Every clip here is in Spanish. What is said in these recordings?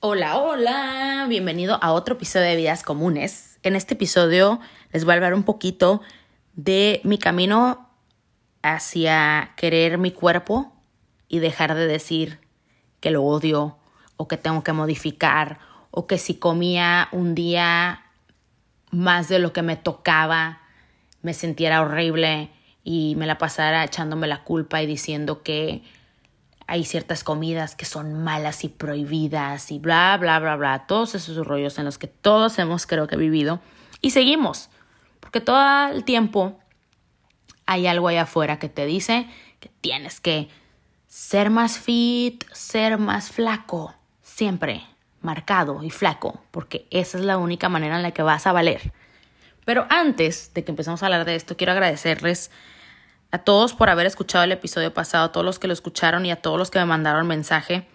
Hola, hola, bienvenido a otro episodio de Vidas Comunes. En este episodio les voy a hablar un poquito de mi camino hacia querer mi cuerpo y dejar de decir que lo odio o que tengo que modificar o que si comía un día más de lo que me tocaba me sintiera horrible y me la pasara echándome la culpa y diciendo que hay ciertas comidas que son malas y prohibidas y bla, bla, bla, bla, todos esos rollos en los que todos hemos creo que vivido y seguimos, porque todo el tiempo hay algo allá afuera que te dice que tienes que ser más fit, ser más flaco, siempre marcado y flaco, porque esa es la única manera en la que vas a valer. Pero antes de que empecemos a hablar de esto, quiero agradecerles a todos por haber escuchado el episodio pasado, a todos los que lo escucharon y a todos los que me mandaron mensaje,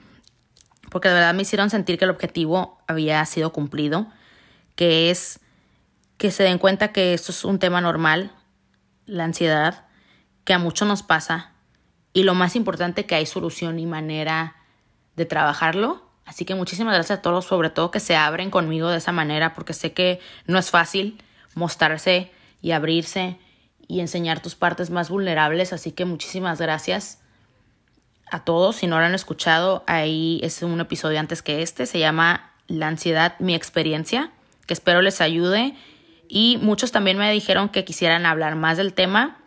porque de verdad me hicieron sentir que el objetivo había sido cumplido, que es que se den cuenta que esto es un tema normal, la ansiedad, que a muchos nos pasa, y lo más importante que hay solución y manera de trabajarlo. Así que muchísimas gracias a todos, sobre todo que se abren conmigo de esa manera, porque sé que no es fácil mostrarse y abrirse y enseñar tus partes más vulnerables. Así que muchísimas gracias a todos. Si no lo han escuchado, ahí es un episodio antes que este. Se llama La ansiedad, mi experiencia, que espero les ayude. Y muchos también me dijeron que quisieran hablar más del tema.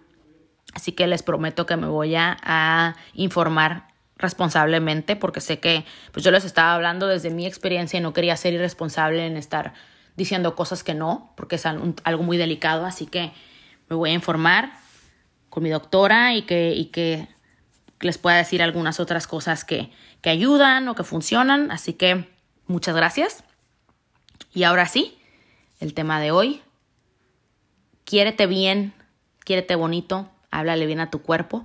Así que les prometo que me voy a, a informar responsablemente porque sé que pues yo les estaba hablando desde mi experiencia y no quería ser irresponsable en estar diciendo cosas que no, porque es algo muy delicado, así que me voy a informar con mi doctora y que, y que les pueda decir algunas otras cosas que, que ayudan o que funcionan. Así que muchas gracias. Y ahora sí, el tema de hoy. Quiérete bien, quiérete bonito, háblale bien a tu cuerpo.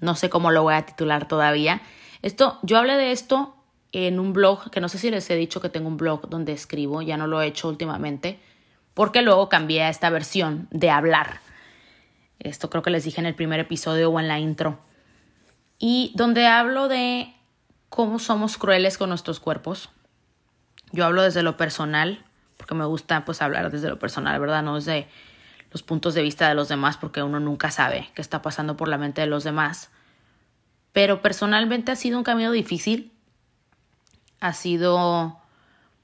No sé cómo lo voy a titular todavía. Esto, yo hablé de esto en un blog, que no sé si les he dicho que tengo un blog donde escribo, ya no lo he hecho últimamente, porque luego cambié a esta versión de hablar. Esto creo que les dije en el primer episodio o en la intro. Y donde hablo de cómo somos crueles con nuestros cuerpos. Yo hablo desde lo personal, porque me gusta pues hablar desde lo personal, ¿verdad? No desde los puntos de vista de los demás, porque uno nunca sabe qué está pasando por la mente de los demás. Pero personalmente ha sido un camino difícil. Ha sido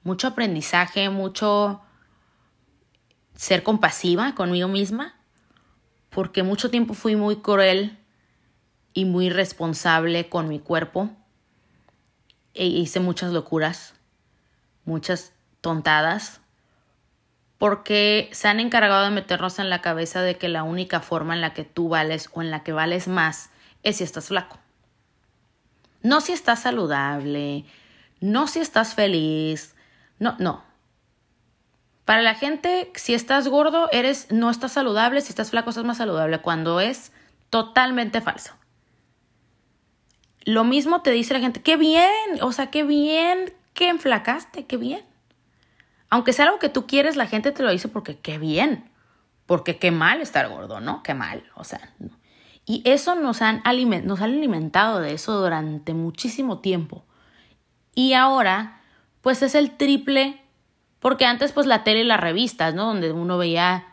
mucho aprendizaje, mucho ser compasiva conmigo misma porque mucho tiempo fui muy cruel y muy responsable con mi cuerpo. E hice muchas locuras, muchas tontadas, porque se han encargado de meternos en la cabeza de que la única forma en la que tú vales o en la que vales más es si estás flaco. No si estás saludable, no si estás feliz, no, no. Para la gente, si estás gordo, eres no estás saludable, si estás flaco estás más saludable, cuando es totalmente falso. Lo mismo te dice la gente, qué bien, o sea, qué bien que enflacaste, qué bien. Aunque sea algo que tú quieres, la gente te lo dice porque qué bien, porque qué mal estar gordo, ¿no? Qué mal, o sea. Y eso nos han, nos han alimentado de eso durante muchísimo tiempo. Y ahora, pues es el triple porque antes pues la tele y las revistas, ¿no? Donde uno veía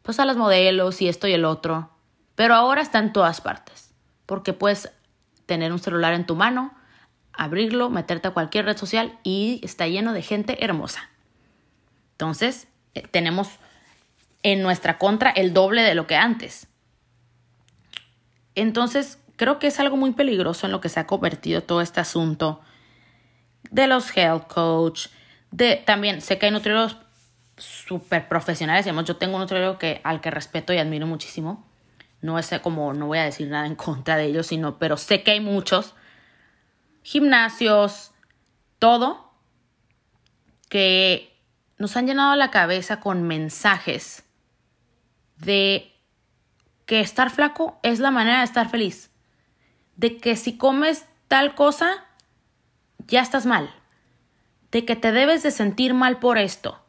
pues a las modelos y esto y el otro. Pero ahora está en todas partes. Porque puedes tener un celular en tu mano, abrirlo, meterte a cualquier red social y está lleno de gente hermosa. Entonces, eh, tenemos en nuestra contra el doble de lo que antes. Entonces, creo que es algo muy peligroso en lo que se ha convertido todo este asunto de los health coach, de, también sé que hay nutriólogos súper profesionales, digamos, yo tengo un nutriólogo que, al que respeto y admiro muchísimo. No es como, no voy a decir nada en contra de ellos, sino, pero sé que hay muchos gimnasios, todo, que nos han llenado la cabeza con mensajes de que estar flaco es la manera de estar feliz. De que si comes tal cosa, ya estás mal de que te debes de sentir mal por esto.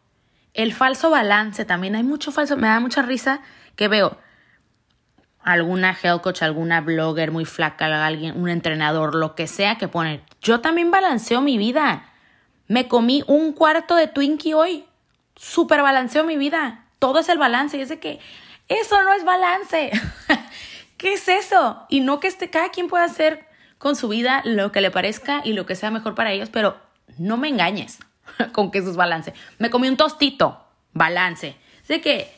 El falso balance también, hay mucho falso, me da mucha risa que veo alguna health coach, alguna blogger muy flaca, alguien, un entrenador, lo que sea que pone, yo también balanceo mi vida. Me comí un cuarto de Twinkie hoy. Super balanceo mi vida. Todo es el balance. Y es de que eso no es balance. ¿Qué es eso? Y no que este, cada quien pueda hacer con su vida lo que le parezca y lo que sea mejor para ellos, pero no me engañes con que eso es balance. Me comí un tostito, balance. Sé que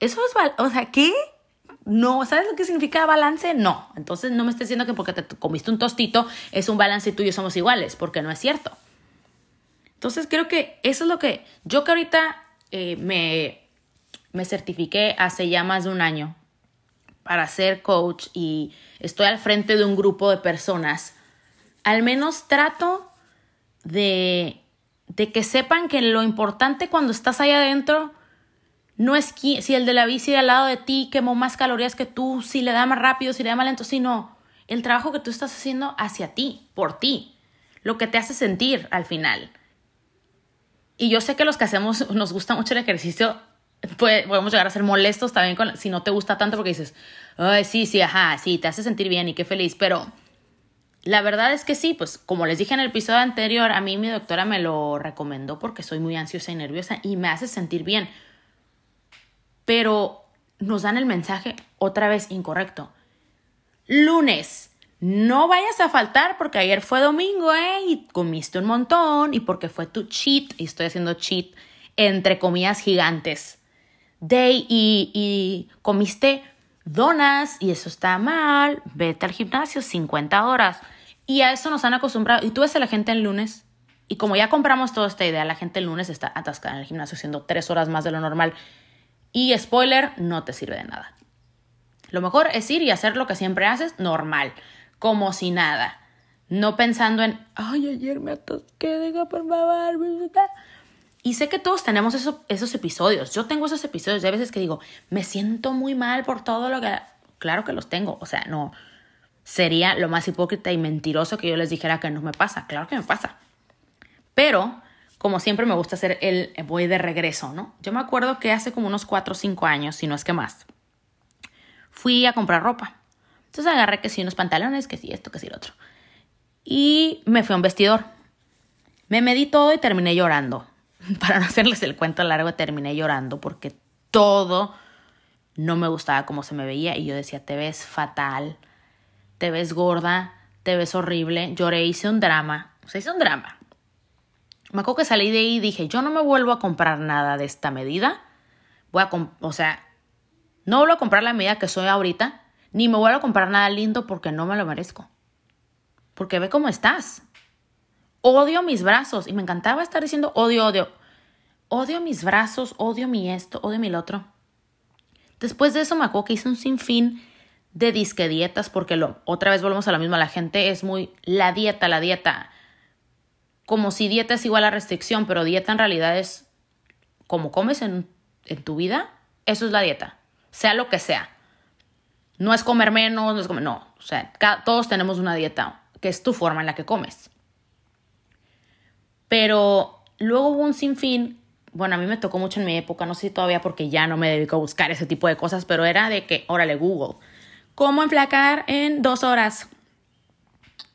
eso es, o sea, ¿qué? No, ¿sabes lo que significa balance? No. Entonces no me estés diciendo que porque te comiste un tostito es un balance y tú y yo somos iguales, porque no es cierto. Entonces creo que eso es lo que yo que ahorita eh, me, me certifiqué hace ya más de un año para ser coach y estoy al frente de un grupo de personas, al menos trato de, de que sepan que lo importante cuando estás ahí adentro no es si el de la bici de al lado de ti quemó más calorías que tú, si le da más rápido, si le da más lento, sino el trabajo que tú estás haciendo hacia ti, por ti, lo que te hace sentir al final. Y yo sé que los que hacemos, nos gusta mucho el ejercicio, podemos llegar a ser molestos también con, si no te gusta tanto porque dices, ay, sí, sí, ajá, sí, te hace sentir bien y qué feliz, pero la verdad es que sí, pues como les dije en el episodio anterior, a mí mi doctora me lo recomendó porque soy muy ansiosa y nerviosa y me hace sentir bien. Pero nos dan el mensaje otra vez incorrecto. Lunes, no vayas a faltar porque ayer fue domingo, ¿eh? Y comiste un montón y porque fue tu cheat, y estoy haciendo cheat entre comillas gigantes day y, y comiste donas y eso está mal, vete al gimnasio 50 horas. Y a eso nos han acostumbrado. Y tú ves a la gente el lunes, y como ya compramos toda esta idea, la gente el lunes está atascada en el gimnasio haciendo tres horas más de lo normal. Y spoiler, no te sirve de nada. Lo mejor es ir y hacer lo que siempre haces, normal, como si nada. No pensando en, ay, ayer me atasqué, deja por favor. Y sé que todos tenemos esos episodios. Yo tengo esos episodios. De veces que digo, me siento muy mal por todo lo que... Claro que los tengo. O sea, no. Sería lo más hipócrita y mentiroso que yo les dijera que no me pasa. Claro que me pasa. Pero, como siempre me gusta hacer el voy de regreso, ¿no? Yo me acuerdo que hace como unos 4 o 5 años, si no es que más, fui a comprar ropa. Entonces agarré que sí unos pantalones, que sí esto, que sí lo otro. Y me fui a un vestidor. Me medí todo y terminé llorando. para no hacerles el cuento largo, terminé llorando porque todo no me gustaba como se me veía y yo decía, te ves fatal, te ves gorda, te ves horrible. Lloré, hice un drama, o sea, hice un drama. Me acuerdo que salí de ahí y dije, yo no me vuelvo a comprar nada de esta medida. Voy a, o sea, no vuelvo a comprar la medida que soy ahorita, ni me vuelvo a comprar nada lindo porque no me lo merezco. Porque ve cómo estás. Odio mis brazos. Y me encantaba estar diciendo odio, odio. Odio mis brazos, odio mi esto, odio mi lo otro. Después de eso me acuerdo que hice un sinfín de disque dietas porque lo, otra vez volvemos a lo mismo. La gente es muy la dieta, la dieta. Como si dieta es igual a restricción, pero dieta en realidad es como comes en, en tu vida. Eso es la dieta. Sea lo que sea. No es comer menos, no es comer. No. O sea, todos tenemos una dieta que es tu forma en la que comes. Pero luego hubo un sinfín, bueno, a mí me tocó mucho en mi época, no sé si todavía porque ya no me dedico a buscar ese tipo de cosas, pero era de que, órale, Google, ¿cómo enflacar en dos horas?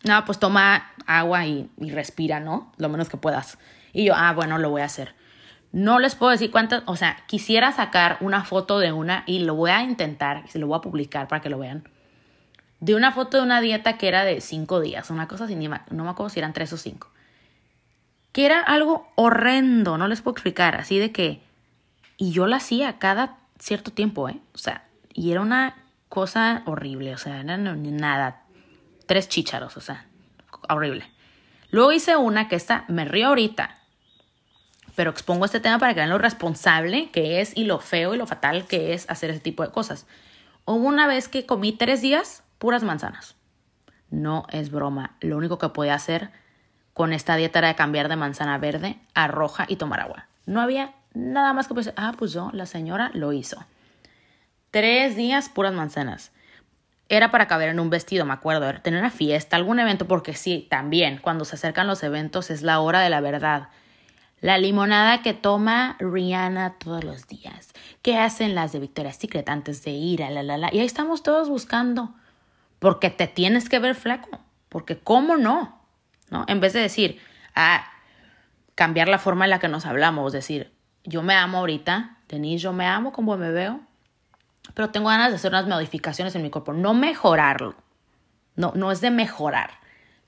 No, pues toma agua y, respira, ¿no? Lo menos que puedas. Y yo, ah, bueno, lo voy a hacer. No les puedo decir cuántas, o sea, quisiera sacar una foto de una y lo voy a intentar, y se lo voy a publicar para que lo vean. De una foto de una dieta que era de cinco días, una cosa así, no me acuerdo si eran tres o cinco que era algo horrendo, no les puedo explicar, así de que, y yo la hacía cada cierto tiempo, ¿eh? O sea, y era una cosa horrible, o sea, era nada, tres chícharos, o sea, horrible. Luego hice una que esta, me río ahorita, pero expongo este tema para que vean lo responsable que es y lo feo y lo fatal que es hacer ese tipo de cosas. Hubo una vez que comí tres días puras manzanas. No es broma, lo único que podía hacer con esta dieta era cambiar de manzana verde a roja y tomar agua. No había nada más que pues, ah, pues yo, la señora lo hizo. Tres días puras manzanas. Era para caber en un vestido, me acuerdo, era tener una fiesta, algún evento, porque sí, también, cuando se acercan los eventos es la hora de la verdad. La limonada que toma Rihanna todos los días. ¿Qué hacen las de Victoria's Secret antes de ir a la la la? Y ahí estamos todos buscando. Porque te tienes que ver flaco. Porque, ¿cómo no? ¿No? En vez de decir, ah, cambiar la forma en la que nos hablamos, decir, yo me amo ahorita, Denise, yo me amo como me veo, pero tengo ganas de hacer unas modificaciones en mi cuerpo, no mejorarlo. No, no es de mejorar.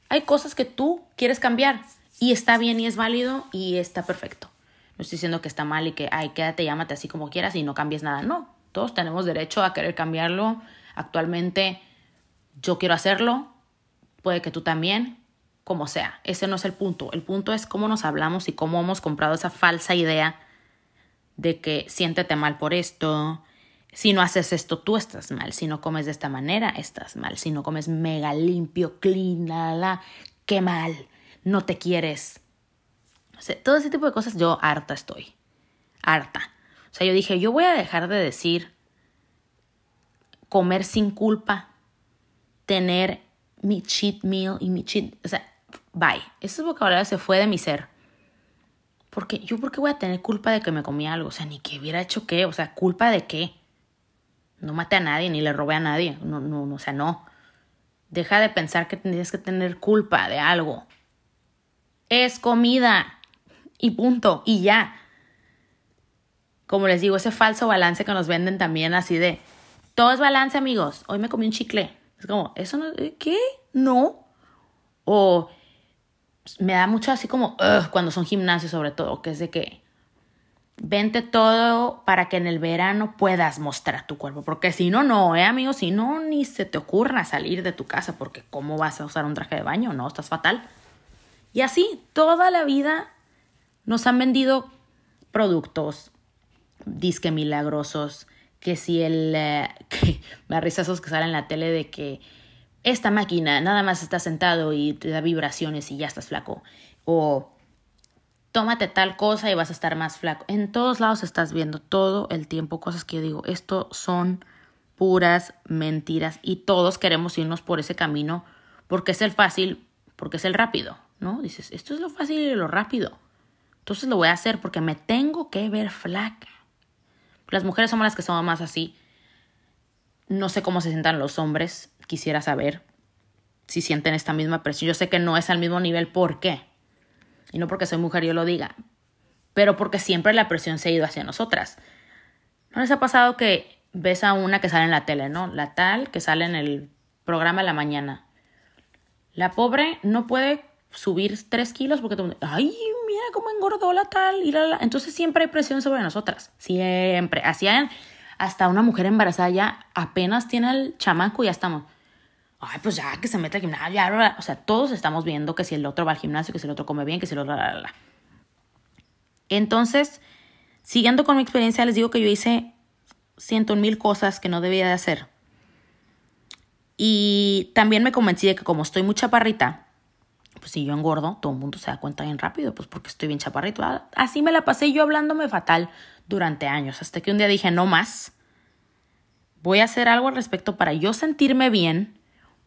Hay cosas que tú quieres cambiar y está bien y es válido y está perfecto. No estoy diciendo que está mal y que, ay, quédate, llámate así como quieras y no cambies nada. No, todos tenemos derecho a querer cambiarlo. Actualmente yo quiero hacerlo, puede que tú también, como sea. Ese no es el punto. El punto es cómo nos hablamos y cómo hemos comprado esa falsa idea de que siéntete mal por esto, si no haces esto, tú estás mal. Si no comes de esta manera, estás mal. Si no comes mega limpio, clean, la, la, qué mal. No te quieres. O sea, todo ese tipo de cosas yo harta estoy. Harta. O sea, yo dije, yo voy a dejar de decir comer sin culpa, tener mi cheat meal y mi cheat, o sea, bye. Ese vocabulario se fue de mi ser. Porque yo, ¿por qué voy a tener culpa de que me comí algo? O sea, ni que hubiera hecho qué, o sea, ¿culpa de qué? No maté a nadie ni le robé a nadie. No, no, no, o sea, no. Deja de pensar que tendrías que tener culpa de algo. Es comida. Y punto. Y ya. Como les digo, ese falso balance que nos venden también así de, todo es balance amigos. Hoy me comí un chicle. Es como, ¿eso no? ¿Qué? No. O me da mucho así como, cuando son gimnasios sobre todo, que es de que Vente todo para que en el verano puedas mostrar tu cuerpo. Porque si no, no, ¿eh, amigo? Si no, ni se te ocurra salir de tu casa. Porque ¿cómo vas a usar un traje de baño? No, estás fatal. Y así, toda la vida nos han vendido productos disque milagrosos. Que si el. Eh, que me risa esos que salen en la tele de que esta máquina nada más está sentado y te da vibraciones y ya estás flaco. O tómate tal cosa y vas a estar más flaco. En todos lados estás viendo todo el tiempo cosas que yo digo, esto son puras mentiras y todos queremos irnos por ese camino porque es el fácil, porque es el rápido, ¿no? Dices, esto es lo fácil y lo rápido. Entonces lo voy a hacer porque me tengo que ver flaca. Las mujeres somos las que somos más así. No sé cómo se sientan los hombres, quisiera saber si sienten esta misma presión. Yo sé que no es al mismo nivel, ¿por qué? Y no porque soy mujer yo lo diga, pero porque siempre la presión se ha ido hacia nosotras. ¿No les ha pasado que ves a una que sale en la tele, ¿no? La tal que sale en el programa de la mañana. La pobre no puede subir tres kilos porque, ay, mira cómo engordó la tal. Y la, Entonces siempre hay presión sobre nosotras. Siempre. Hacían hasta una mujer embarazada ya apenas tiene el chamaco y ya estamos ay, pues ya que se meta al gimnasio, o sea, todos estamos viendo que si el otro va al gimnasio, que si el otro come bien, que si el otro... La, Entonces, siguiendo con mi experiencia, les digo que yo hice ciento mil cosas que no debía de hacer. Y también me convencí de que como estoy muy chaparrita, pues si yo engordo, todo el mundo se da cuenta bien rápido, pues porque estoy bien chaparrito. Así me la pasé yo hablándome fatal durante años, hasta que un día dije, no más, voy a hacer algo al respecto para yo sentirme bien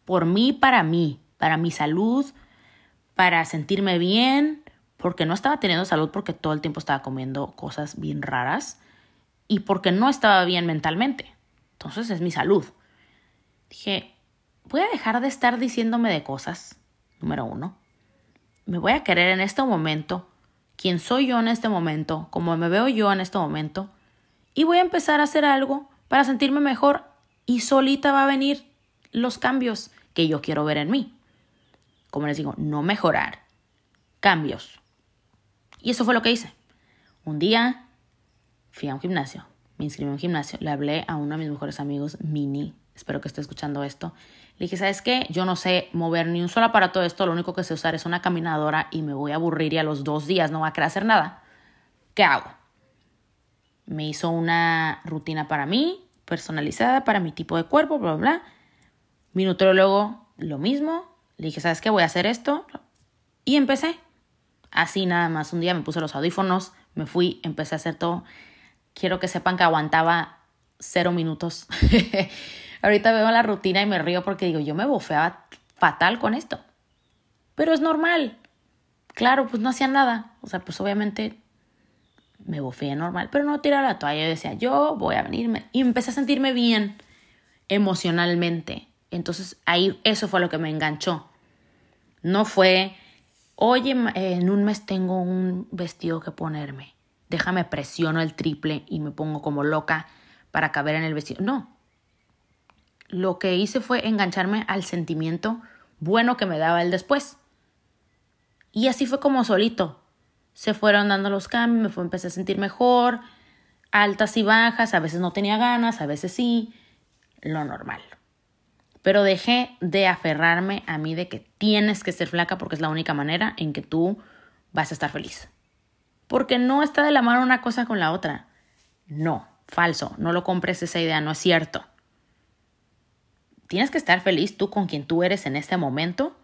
por mí, para mí, para mi salud, para sentirme bien, porque no estaba teniendo salud porque todo el tiempo estaba comiendo cosas bien raras y porque no estaba bien mentalmente. Entonces es mi salud. Dije, voy a dejar de estar diciéndome de cosas, número uno. Me voy a querer en este momento, quién soy yo en este momento, como me veo yo en este momento, y voy a empezar a hacer algo para sentirme mejor y solita va a venir los cambios que yo quiero ver en mí. Como les digo, no mejorar, cambios. Y eso fue lo que hice. Un día fui a un gimnasio, me inscribí a un gimnasio, le hablé a uno de mis mejores amigos, Mini, espero que esté escuchando esto. Le dije, ¿sabes qué? Yo no sé mover ni un solo aparato de esto, lo único que sé usar es una caminadora y me voy a aburrir y a los dos días no va a querer hacer nada. ¿Qué hago? Me hizo una rutina para mí, personalizada, para mi tipo de cuerpo, bla, bla, bla. Minuto luego, lo mismo. Le dije, ¿sabes qué? Voy a hacer esto. Y empecé. Así nada más. Un día me puse los audífonos, me fui, empecé a hacer todo. Quiero que sepan que aguantaba cero minutos. Ahorita veo la rutina y me río porque digo, yo me bofeaba fatal con esto. Pero es normal. Claro, pues no hacía nada. O sea, pues obviamente me bofeé normal, pero no tiraba la toalla. Yo decía, yo voy a venirme. Y empecé a sentirme bien emocionalmente. Entonces ahí eso fue lo que me enganchó. No fue oye, en un mes tengo un vestido que ponerme. Déjame presiono el triple y me pongo como loca para caber en el vestido. No. Lo que hice fue engancharme al sentimiento bueno que me daba el después. Y así fue como solito. Se fueron dando los cambios, me empecé a sentir mejor, altas y bajas, a veces no tenía ganas, a veces sí, lo normal. Pero dejé de aferrarme a mí de que tienes que ser flaca porque es la única manera en que tú vas a estar feliz. Porque no está de la mano una cosa con la otra. No, falso, no lo compres esa idea, no es cierto. Tienes que estar feliz tú con quien tú eres en este momento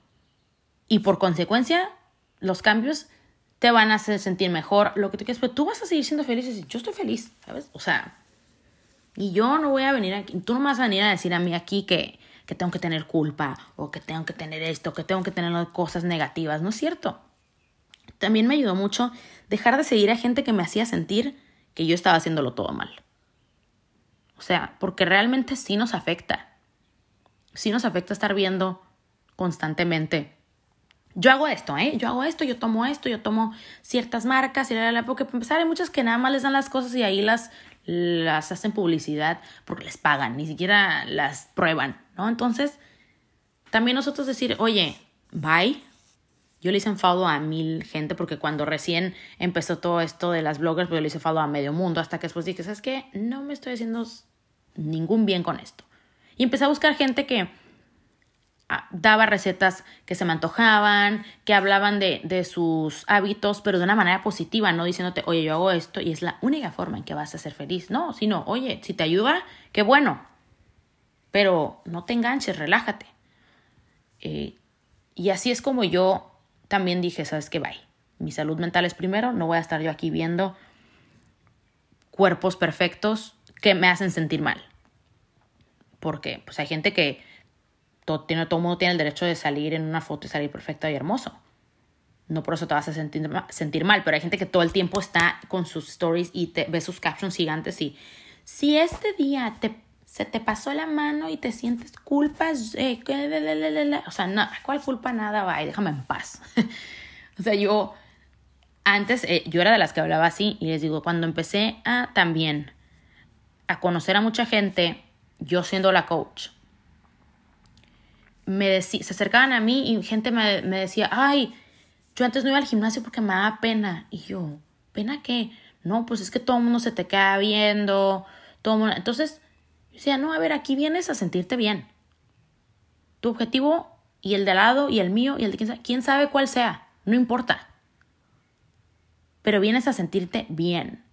y por consecuencia los cambios te van a hacer sentir mejor, lo que tú quieras, pero tú vas a seguir siendo feliz y decir, yo estoy feliz, ¿sabes? O sea, y yo no voy a venir aquí, tú no vas a venir a decir a mí aquí que, que tengo que tener culpa o que tengo que tener esto, que tengo que tener cosas negativas, no es cierto. También me ayudó mucho dejar de seguir a gente que me hacía sentir que yo estaba haciéndolo todo mal. O sea, porque realmente sí nos afecta. Sí nos afecta estar viendo constantemente yo hago esto, ¿eh? Yo hago esto, yo tomo esto, yo tomo ciertas marcas y la, la, porque para empezar hay muchas que nada más les dan las cosas y ahí las, las hacen publicidad porque les pagan, ni siquiera las prueban, ¿no? Entonces, también nosotros decir, oye, bye. Yo le hice follow a mil gente porque cuando recién empezó todo esto de las bloggers, pues yo le hice follow a medio mundo hasta que después dije, ¿sabes qué? No me estoy haciendo ningún bien con esto. Y empecé a buscar gente que daba recetas que se me antojaban, que hablaban de, de, sus hábitos, pero de una manera positiva, no diciéndote, oye, yo hago esto y es la única forma en que vas a ser feliz. No, sino, oye, si te ayuda, qué bueno, pero no te enganches, relájate. Eh, y así es como yo también dije, ¿sabes qué? Bye. Mi salud mental es primero, no voy a estar yo aquí viendo cuerpos perfectos que me hacen sentir mal. Porque pues hay gente que todo, tiene, todo mundo tiene el derecho de salir en una foto y salir perfecto y hermoso. No por eso te vas a sentir, sentir mal, pero hay gente que todo el tiempo está con sus stories y te ve sus captions gigantes y si este día te, se te pasó la mano y te sientes culpas, eh, o sea, no, ¿cuál culpa? Nada, va, déjame en paz. o sea, yo antes, eh, yo era de las que hablaba así y les digo, cuando empecé a también a conocer a mucha gente, yo siendo la coach, me se acercaban a mí y gente me, decía, ay, yo antes no iba al gimnasio porque me daba pena. Y yo, ¿pena qué? No, pues es que todo el mundo se te queda viendo, todo mundo... Entonces, yo decía, no, a ver, aquí vienes a sentirte bien. Tu objetivo y el de al lado y el mío y el de quién sabe, quién sabe cuál sea, no importa. Pero vienes a sentirte bien.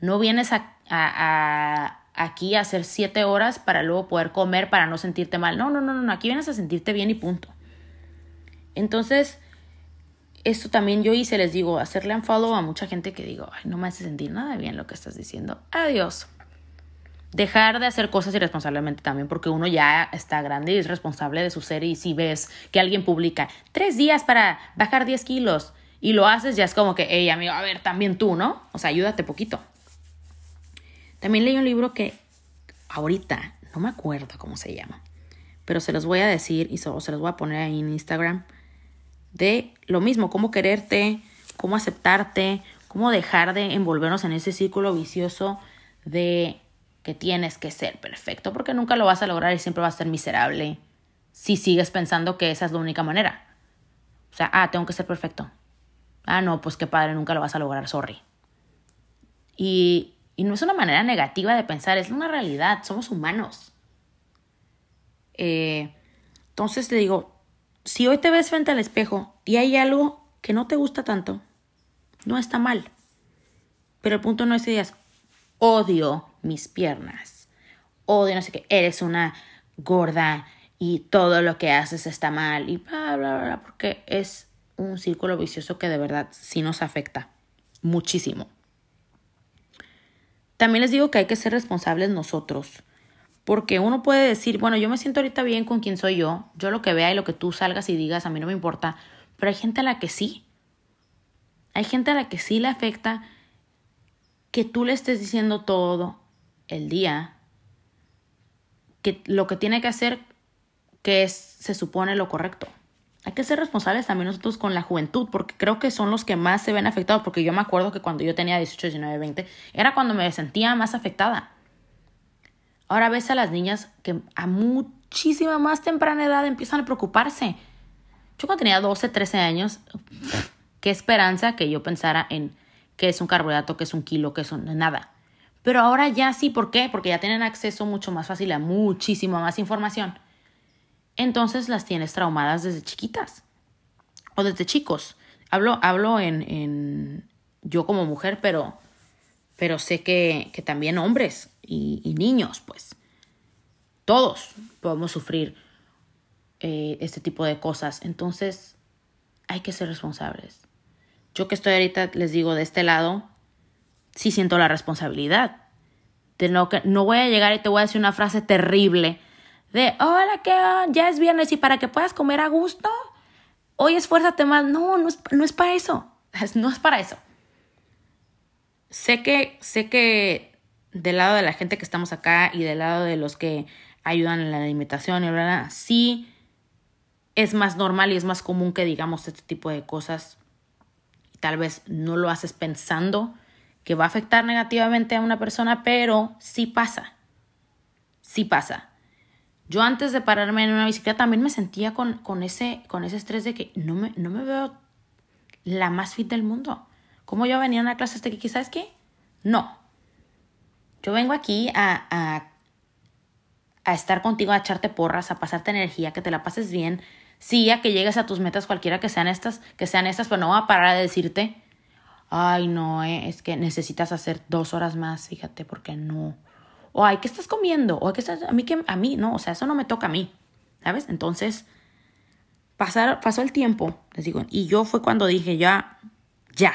No vienes a, a aquí hacer siete horas para luego poder comer para no sentirte mal. No, no, no, no, aquí vienes a sentirte bien y punto. Entonces, esto también yo hice, les digo, hacerle un a mucha gente que digo, ay, no me hace sentir nada bien lo que estás diciendo. Adiós. Dejar de hacer cosas irresponsablemente también, porque uno ya está grande y es responsable de su ser. Y si ves que alguien publica tres días para bajar 10 kilos y lo haces, ya es como que, hey, amigo, a ver, también tú, ¿no? O sea, ayúdate poquito. También leí un libro que ahorita no me acuerdo cómo se llama, pero se los voy a decir y se los voy a poner ahí en Instagram de lo mismo, cómo quererte, cómo aceptarte, cómo dejar de envolvernos en ese círculo vicioso de que tienes que ser perfecto, porque nunca lo vas a lograr y siempre vas a ser miserable si sigues pensando que esa es la única manera. O sea, ah, tengo que ser perfecto. Ah, no, pues qué padre, nunca lo vas a lograr, sorry. Y y no es una manera negativa de pensar, es una realidad, somos humanos. Eh, entonces te digo, si hoy te ves frente al espejo y hay algo que no te gusta tanto, no está mal. Pero el punto no es que digas, odio mis piernas, odio no sé qué, eres una gorda y todo lo que haces está mal y bla, bla, bla, porque es un círculo vicioso que de verdad sí nos afecta muchísimo. También les digo que hay que ser responsables nosotros. Porque uno puede decir, bueno, yo me siento ahorita bien con quien soy yo, yo lo que vea y lo que tú salgas y digas, a mí no me importa, pero hay gente a la que sí. Hay gente a la que sí le afecta que tú le estés diciendo todo el día, que lo que tiene que hacer, que es, se supone lo correcto. Hay que ser responsables también nosotros con la juventud, porque creo que son los que más se ven afectados, porque yo me acuerdo que cuando yo tenía 18, 19, 20, era cuando me sentía más afectada. Ahora ves a las niñas que a muchísima más temprana edad empiezan a preocuparse. Yo cuando tenía 12, 13 años, qué esperanza que yo pensara en qué es un carbohidrato, qué es un kilo, qué es un nada. Pero ahora ya sí, ¿por qué? Porque ya tienen acceso mucho más fácil a muchísima más información entonces las tienes traumadas desde chiquitas o desde chicos. Hablo, hablo en, en yo como mujer, pero, pero sé que, que también hombres y, niños, pues, todos podemos sufrir eh, este tipo de cosas. Entonces, hay que ser responsables. Yo que estoy ahorita, les digo, de este lado, sí siento la responsabilidad. De no, que, no voy a llegar y te voy a decir una frase terrible de, hola, que ya es viernes y para que puedas comer a gusto, hoy esfuérzate más. No, no es, no es para eso. No es para eso. Sé que, sé que del lado de la gente que estamos acá y del lado de los que ayudan en la alimentación y bla, sí es más normal y es más común que digamos este tipo de cosas. Tal vez no lo haces pensando que va a afectar negativamente a una persona, pero sí pasa. Sí pasa. Yo antes de pararme en una bicicleta también me sentía con, con, ese, con ese estrés de que no me, no me veo la más fit del mundo. Como yo venía a una clase hasta que, ¿sabes qué? No. Yo vengo aquí a, a, a estar contigo, a echarte porras, a pasarte energía, que te la pases bien. Sí, a que llegues a tus metas, cualquiera que sean estas, que sean estas, pero no voy a parar de decirte, ay, no, eh, es que necesitas hacer dos horas más, fíjate, porque no o ay, ¿qué estás comiendo? O ¿qué estás? A mí, que a mí, no, o sea, eso no me toca a mí, ¿sabes? Entonces, pasar, pasó el tiempo, les digo, y yo fue cuando dije, ya, ya,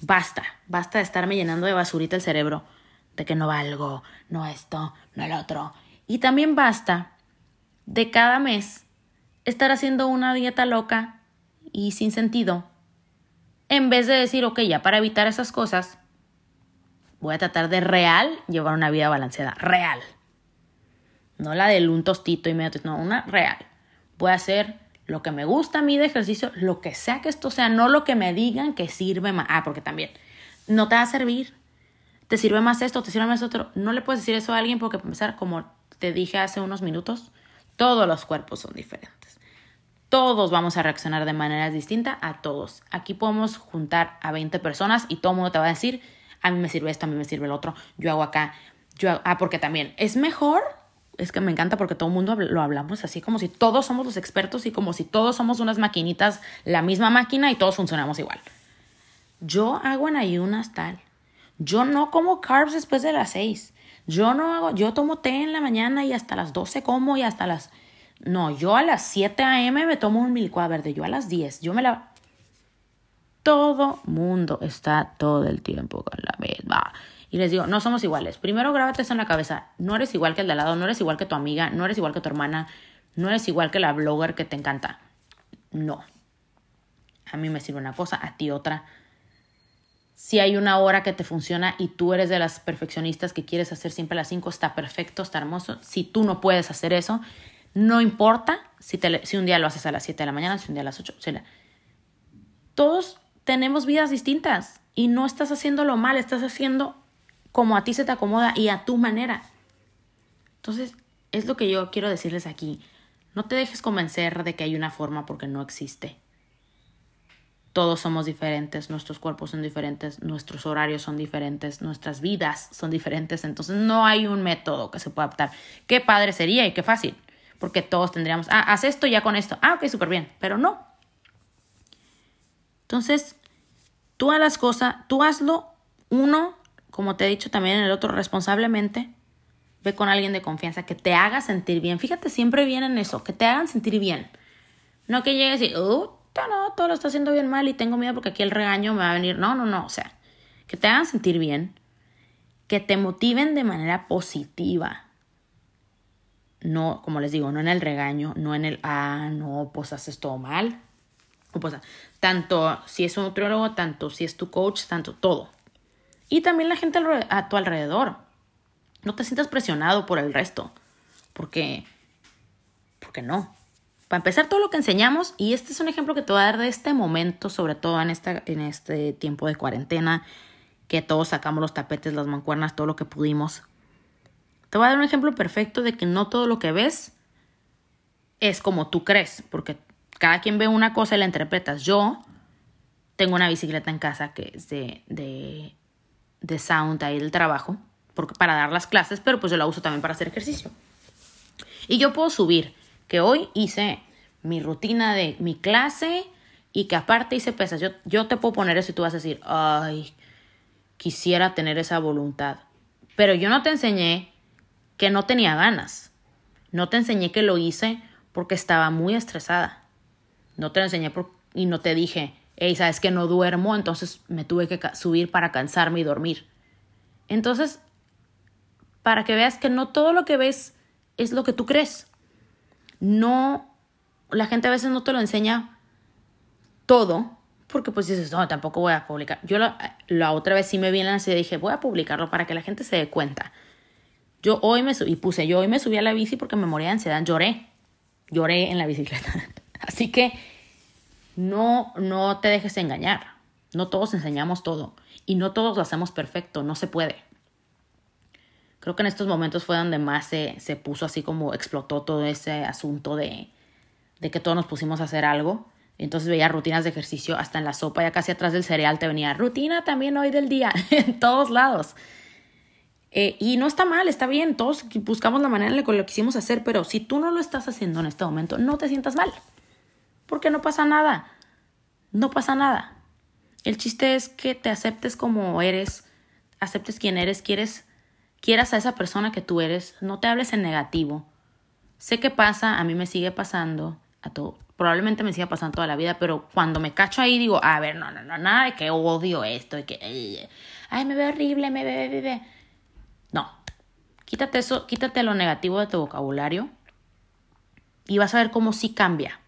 basta, basta de estarme llenando de basurita el cerebro, de que no valgo, no esto, no el otro. Y también basta de cada mes estar haciendo una dieta loca y sin sentido, en vez de decir, ok, ya para evitar esas cosas, Voy a tratar de real llevar una vida balanceada. Real. No la del un tostito y medio, no, una real. Voy a hacer lo que me gusta a mí de ejercicio, lo que sea que esto sea, no lo que me digan que sirve más. Ah, porque también no te va a servir. Te sirve más esto, te sirve más otro. No le puedes decir eso a alguien porque, para empezar, como te dije hace unos minutos, todos los cuerpos son diferentes. Todos vamos a reaccionar de manera distinta a todos. Aquí podemos juntar a 20 personas y todo el mundo te va a decir a mí me sirve esto, a mí me sirve el otro, yo hago acá, yo ah, porque también es mejor, es que me encanta porque todo el mundo lo hablamos así como si todos somos los expertos y como si todos somos unas maquinitas, la misma máquina y todos funcionamos igual. Yo hago en ayunas tal. Yo no como carbs después de las seis. Yo no hago, yo tomo té en la mañana y hasta las 12 como y hasta las... No, yo a las 7 a.m. me tomo un licuado verde, yo a las 10, yo me la... Todo mundo está todo el tiempo con la misma. Y les digo, no somos iguales. Primero grábate eso en la cabeza. No eres igual que el de al lado, no eres igual que tu amiga, no eres igual que tu hermana, no eres igual que la blogger que te encanta. No. A mí me sirve una cosa, a ti otra. Si hay una hora que te funciona y tú eres de las perfeccionistas que quieres hacer siempre a las 5, está perfecto, está hermoso. Si tú no puedes hacer eso, no importa si, te, si un día lo haces a las 7 de la mañana, si un día a las 8. todos tenemos vidas distintas y no estás haciéndolo mal, estás haciendo como a ti se te acomoda y a tu manera. Entonces, es lo que yo quiero decirles aquí. No te dejes convencer de que hay una forma porque no existe. Todos somos diferentes, nuestros cuerpos son diferentes, nuestros horarios son diferentes, nuestras vidas son diferentes, entonces no hay un método que se pueda adaptar. Qué padre sería y qué fácil, porque todos tendríamos, ah, haz esto ya con esto, ah, ok, súper bien, pero no, entonces, tú haz las cosas, tú hazlo, uno, como te he dicho también en el otro, responsablemente, ve con alguien de confianza que te haga sentir bien. Fíjate siempre bien en eso, que te hagan sentir bien. No que llegues y, oh, no, todo lo está haciendo bien mal y tengo miedo porque aquí el regaño me va a venir. No, no, no, o sea, que te hagan sentir bien, que te motiven de manera positiva. No, como les digo, no en el regaño, no en el, ah, no, pues haces todo mal. Tanto si es un nutriólogo, tanto si es tu coach, tanto todo. Y también la gente a tu alrededor. No te sientas presionado por el resto, porque, porque no. Para empezar, todo lo que enseñamos, y este es un ejemplo que te voy a dar de este momento, sobre todo en, esta, en este tiempo de cuarentena, que todos sacamos los tapetes, las mancuernas, todo lo que pudimos. Te voy a dar un ejemplo perfecto de que no todo lo que ves es como tú crees, porque cada quien ve una cosa y la interpretas. Yo tengo una bicicleta en casa que es de, de, de sound ahí del trabajo, para dar las clases, pero pues yo la uso también para hacer ejercicio. Y yo puedo subir que hoy hice mi rutina de mi clase y que aparte hice pesas. Yo, yo te puedo poner eso y tú vas a decir, ay, quisiera tener esa voluntad. Pero yo no te enseñé que no tenía ganas. No te enseñé que lo hice porque estaba muy estresada. No te lo enseñé y no te dije, hey, sabes que no duermo, entonces me tuve que subir para cansarme y dormir. Entonces, para que veas que no todo lo que ves es lo que tú crees. No, la gente a veces no te lo enseña todo, porque pues dices, no, tampoco voy a publicar. Yo la, la otra vez sí me vi en la y dije, voy a publicarlo para que la gente se dé cuenta. Yo hoy me subí, puse, yo hoy me subí a la bici porque me moría de ansiedad, lloré, lloré en la bicicleta. Así que no, no te dejes engañar. No todos enseñamos todo y no todos lo hacemos perfecto, no se puede. Creo que en estos momentos fue donde más se, se puso así como explotó todo ese asunto de, de que todos nos pusimos a hacer algo. Entonces veía rutinas de ejercicio hasta en la sopa, ya casi atrás del cereal te venía rutina también hoy del día, en todos lados. Eh, y no está mal, está bien, todos buscamos la manera en la que lo quisimos hacer, pero si tú no lo estás haciendo en este momento, no te sientas mal, porque no pasa nada, no pasa nada. El chiste es que te aceptes como eres, aceptes quién eres, quieres quieras a esa persona que tú eres, no te hables en negativo. Sé que pasa, a mí me sigue pasando, a todo, probablemente me siga pasando toda la vida, pero cuando me cacho ahí digo, a ver, no, no, no, nada de que odio esto, y que, ay, me ve horrible, me ve, ve. No, quítate eso, quítate lo negativo de tu vocabulario y vas a ver cómo sí cambia.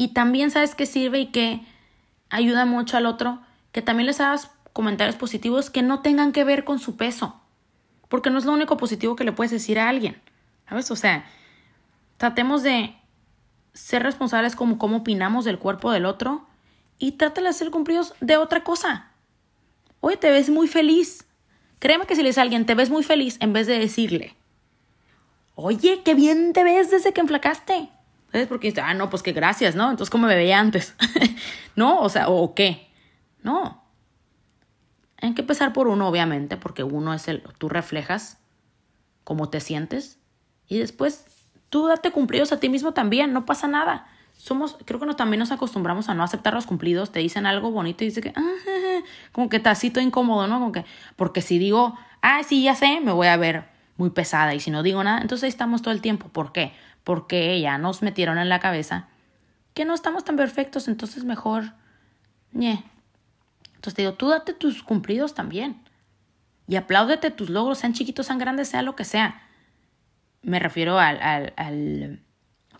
Y también sabes que sirve y que ayuda mucho al otro, que también les hagas comentarios positivos que no tengan que ver con su peso porque no es lo único positivo que le puedes decir a alguien. ¿Sabes? O sea, tratemos de ser responsables como cómo opinamos del cuerpo del otro y trátale de ser cumplidos de otra cosa. Oye, te ves muy feliz. Créeme que si le a alguien, te ves muy feliz, en vez de decirle, oye, qué bien te ves desde que enflacaste. ¿Sabes? Porque ah, no, pues que gracias, ¿no? Entonces, ¿cómo me veía antes? ¿No? O sea, ¿o qué? No. Hay que empezar por uno, obviamente, porque uno es el, tú reflejas cómo te sientes y después tú date cumplidos a ti mismo también, no pasa nada. Somos, creo que no, también nos acostumbramos a no aceptar los cumplidos, te dicen algo bonito y dice que, ah, como que tacito incómodo, ¿no? Como que, porque si digo, ah, sí, ya sé, me voy a ver muy pesada y si no digo nada, entonces ahí estamos todo el tiempo. ¿Por qué? Porque ya nos metieron en la cabeza que no estamos tan perfectos, entonces mejor, ñe, entonces te digo, tú date tus cumplidos también. Y apláudete tus logros, sean chiquitos, sean grandes, sea lo que sea. Me refiero al, al, al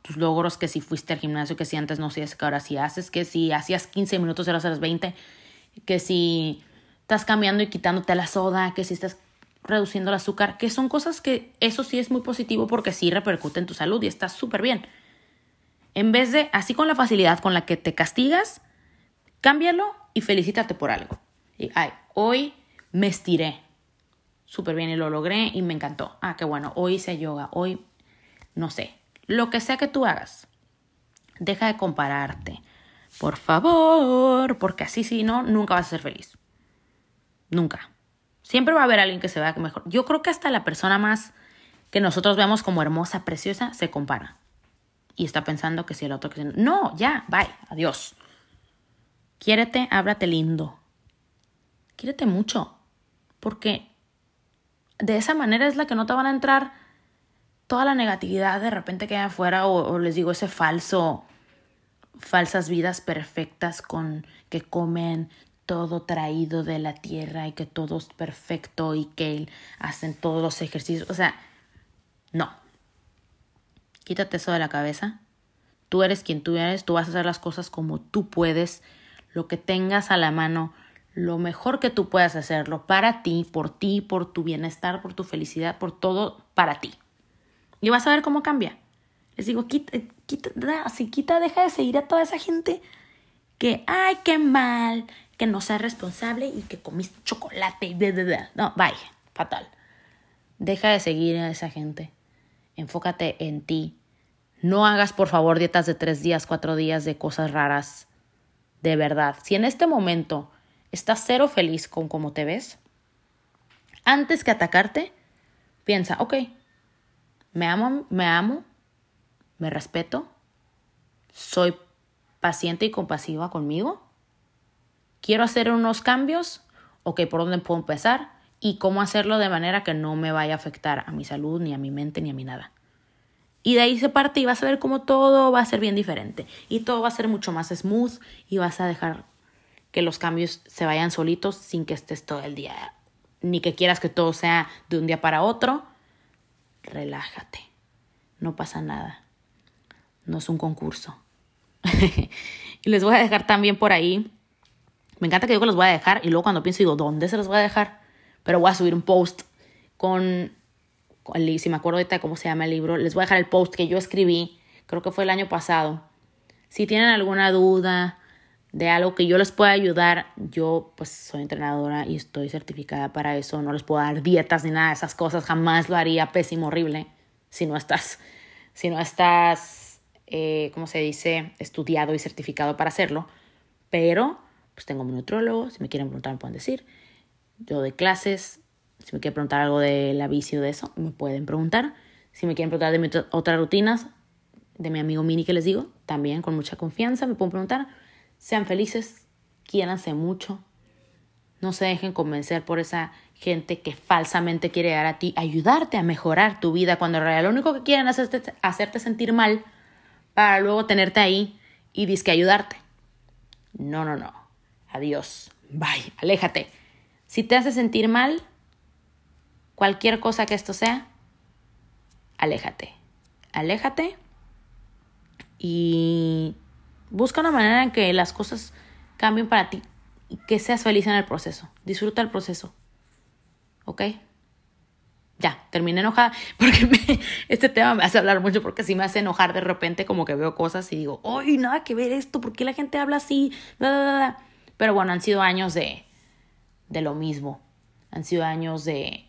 tus logros, que si fuiste al gimnasio, que si antes no hacías, que ahora sí haces, que si hacías 15 minutos, ahora haces 20, que si estás cambiando y quitándote la soda, que si estás reduciendo el azúcar, que son cosas que eso sí es muy positivo porque sí repercute en tu salud y estás súper bien. En vez de, así con la facilidad con la que te castigas, cámbialo y felicítate por algo. Y, ay, hoy me estiré súper bien y lo logré y me encantó. Ah, qué bueno, hoy hice yoga, hoy, no sé, lo que sea que tú hagas, deja de compararte. Por favor, porque así si no, nunca vas a ser feliz. Nunca. Siempre va a haber alguien que se vea mejor. Yo creo que hasta la persona más que nosotros vemos como hermosa, preciosa, se compara. Y está pensando que si el otro que no, ya, bye, adiós. Quiérete, háblate lindo. Quiérete mucho. Porque de esa manera es la que no te van a entrar toda la negatividad de repente que hay afuera o, les digo ese falso, falsas vidas perfectas con que comen todo traído de la tierra y que todo es perfecto y que hacen todos los ejercicios. O sea, no. Quítate eso de la cabeza. Tú eres quien tú eres, tú vas a hacer las cosas como tú puedes lo que tengas a la mano, lo mejor que tú puedas hacerlo para ti, por ti, por tu bienestar, por tu felicidad, por todo para ti. Y vas a ver cómo cambia. Les digo, quita, así quita, deja de seguir a toda esa gente que, ay, qué mal, que no seas responsable y que comiste chocolate y No, vaya, fatal. Deja de seguir a esa gente. Enfócate en ti. No hagas, por favor, dietas de tres días, cuatro días de cosas raras. De verdad. Si en este momento estás cero feliz con cómo te ves, antes que atacarte, piensa, ok, me amo, me amo, me respeto, soy paciente y compasiva conmigo, quiero hacer unos cambios, ok, ¿por dónde puedo empezar? Y cómo hacerlo de manera que no me vaya a afectar a mi salud, ni a mi mente, ni a mi nada. Y de ahí se parte y vas a ver cómo todo va a ser bien diferente. Y todo va a ser mucho más smooth y vas a dejar que los cambios se vayan solitos sin que estés todo el día. Ni que quieras que todo sea de un día para otro. Relájate. No pasa nada. No es un concurso. y les voy a dejar también por ahí. Me encanta que digo que los voy a dejar y luego cuando pienso digo, ¿dónde se los voy a dejar? Pero voy a subir un post con, si me acuerdo de cómo se llama el libro, les voy a dejar el post que yo escribí, creo que fue el año pasado. Si tienen alguna duda de algo que yo les pueda ayudar, yo pues soy entrenadora y estoy certificada para eso, no les puedo dar dietas ni nada de esas cosas, jamás lo haría pésimo, horrible, si no estás, si no estás eh, ¿cómo se dice?, estudiado y certificado para hacerlo, pero pues tengo mi nutrólogo, si me quieren preguntar me pueden decir, yo doy clases, si me quieren preguntar algo de la bici o de eso, me pueden preguntar, si me quieren preguntar de otras rutinas, de mi amigo Mini que les digo, también con mucha confianza me pueden preguntar, sean felices, quiéranse mucho, no se dejen convencer por esa gente que falsamente quiere dar a ti, ayudarte a mejorar tu vida, cuando en realidad lo único que quieren es hacerte, hacerte sentir mal para luego tenerte ahí y disque ayudarte. No, no, no. Adiós. Bye. Aléjate. Si te hace sentir mal, cualquier cosa que esto sea, aléjate. Aléjate y busca una manera en que las cosas cambien para ti y que seas feliz en el proceso. Disfruta el proceso. ¿Ok? ya, terminé enojada, porque este tema me hace hablar mucho, porque sí me hace enojar de repente, como que veo cosas y digo, ¡ay, nada que ver esto! ¿Por qué la gente habla así? Pero bueno, han sido años de, de lo mismo. Han sido años de,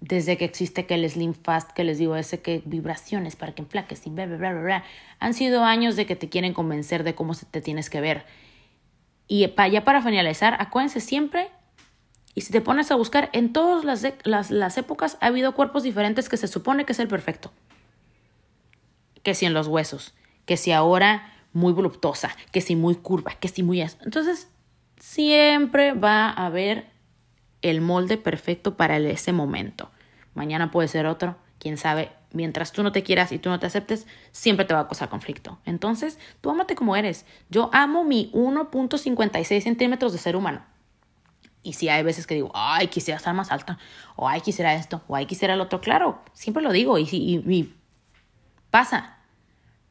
desde que existe que el Slim Fast, que les digo ese que vibraciones para que enflaques y bla, bla, bla, bla, Han sido años de que te quieren convencer de cómo te tienes que ver. Y ya para finalizar, acuérdense siempre y si te pones a buscar, en todas las, las, épocas ha habido cuerpos diferentes que se supone que es el perfecto. Que si en los huesos, que si ahora muy voluptuosa, que si muy curva, que si muy... Entonces, siempre va a haber el molde perfecto para ese momento. Mañana puede ser otro, quién sabe. Mientras tú no te quieras y tú no te aceptes, siempre te va a causar conflicto. Entonces, tú amate como eres. Yo amo mi 1.56 centímetros de ser humano. Y si hay veces que digo, ay, quisiera estar más alta, o ay, quisiera esto, o ay, quisiera el otro, claro, siempre lo digo y, y, y pasa.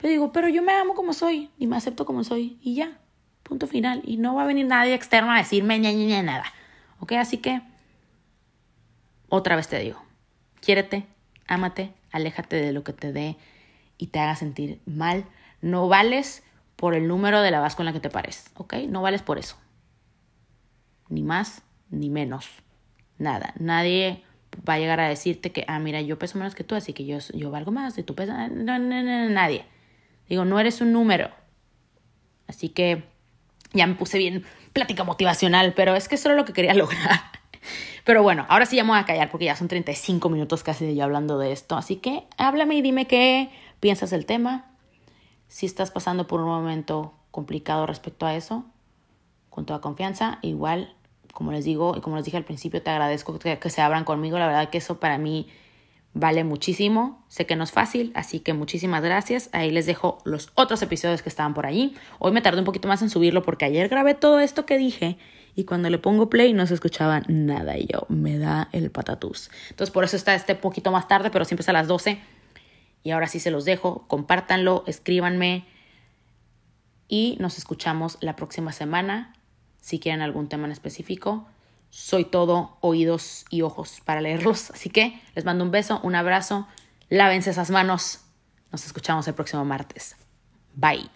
Pero digo, pero yo me amo como soy y me acepto como soy y ya, punto final. Y no va a venir nadie externo a decirme ña, ña, ña, nada. ¿Ok? Así que, otra vez te digo, quiérete, ámate, aléjate de lo que te dé y te haga sentir mal. No vales por el número de la base con la que te pares, ¿ok? No vales por eso. Ni más ni menos. Nada. Nadie va a llegar a decirte que, ah, mira, yo peso menos que tú, así que yo, yo valgo más y tú pesas. No, no, no, nadie. Digo, no eres un número. Así que ya me puse bien plática motivacional, pero es que eso era lo que quería lograr. Pero bueno, ahora sí ya me voy a callar porque ya son 35 minutos casi de yo hablando de esto. Así que háblame y dime qué piensas del tema. Si estás pasando por un momento complicado respecto a eso, con toda confianza, igual como les digo y como les dije al principio, te agradezco que, se abran conmigo. La verdad que eso para mí vale muchísimo. Sé que no es fácil, así que muchísimas gracias. Ahí les dejo los otros episodios que estaban por allí. Hoy me tardé un poquito más en subirlo porque ayer grabé todo esto que dije y cuando le pongo play no se escuchaba nada y yo me da el patatús. Entonces por eso está este poquito más tarde, pero siempre es a las 12. Y ahora sí se los dejo. Compártanlo, escríbanme y nos escuchamos la próxima semana si quieren algún tema en específico. Soy todo oídos y ojos para leerlos. Así que les mando un beso, un abrazo, lávense esas manos. Nos escuchamos el próximo martes. Bye.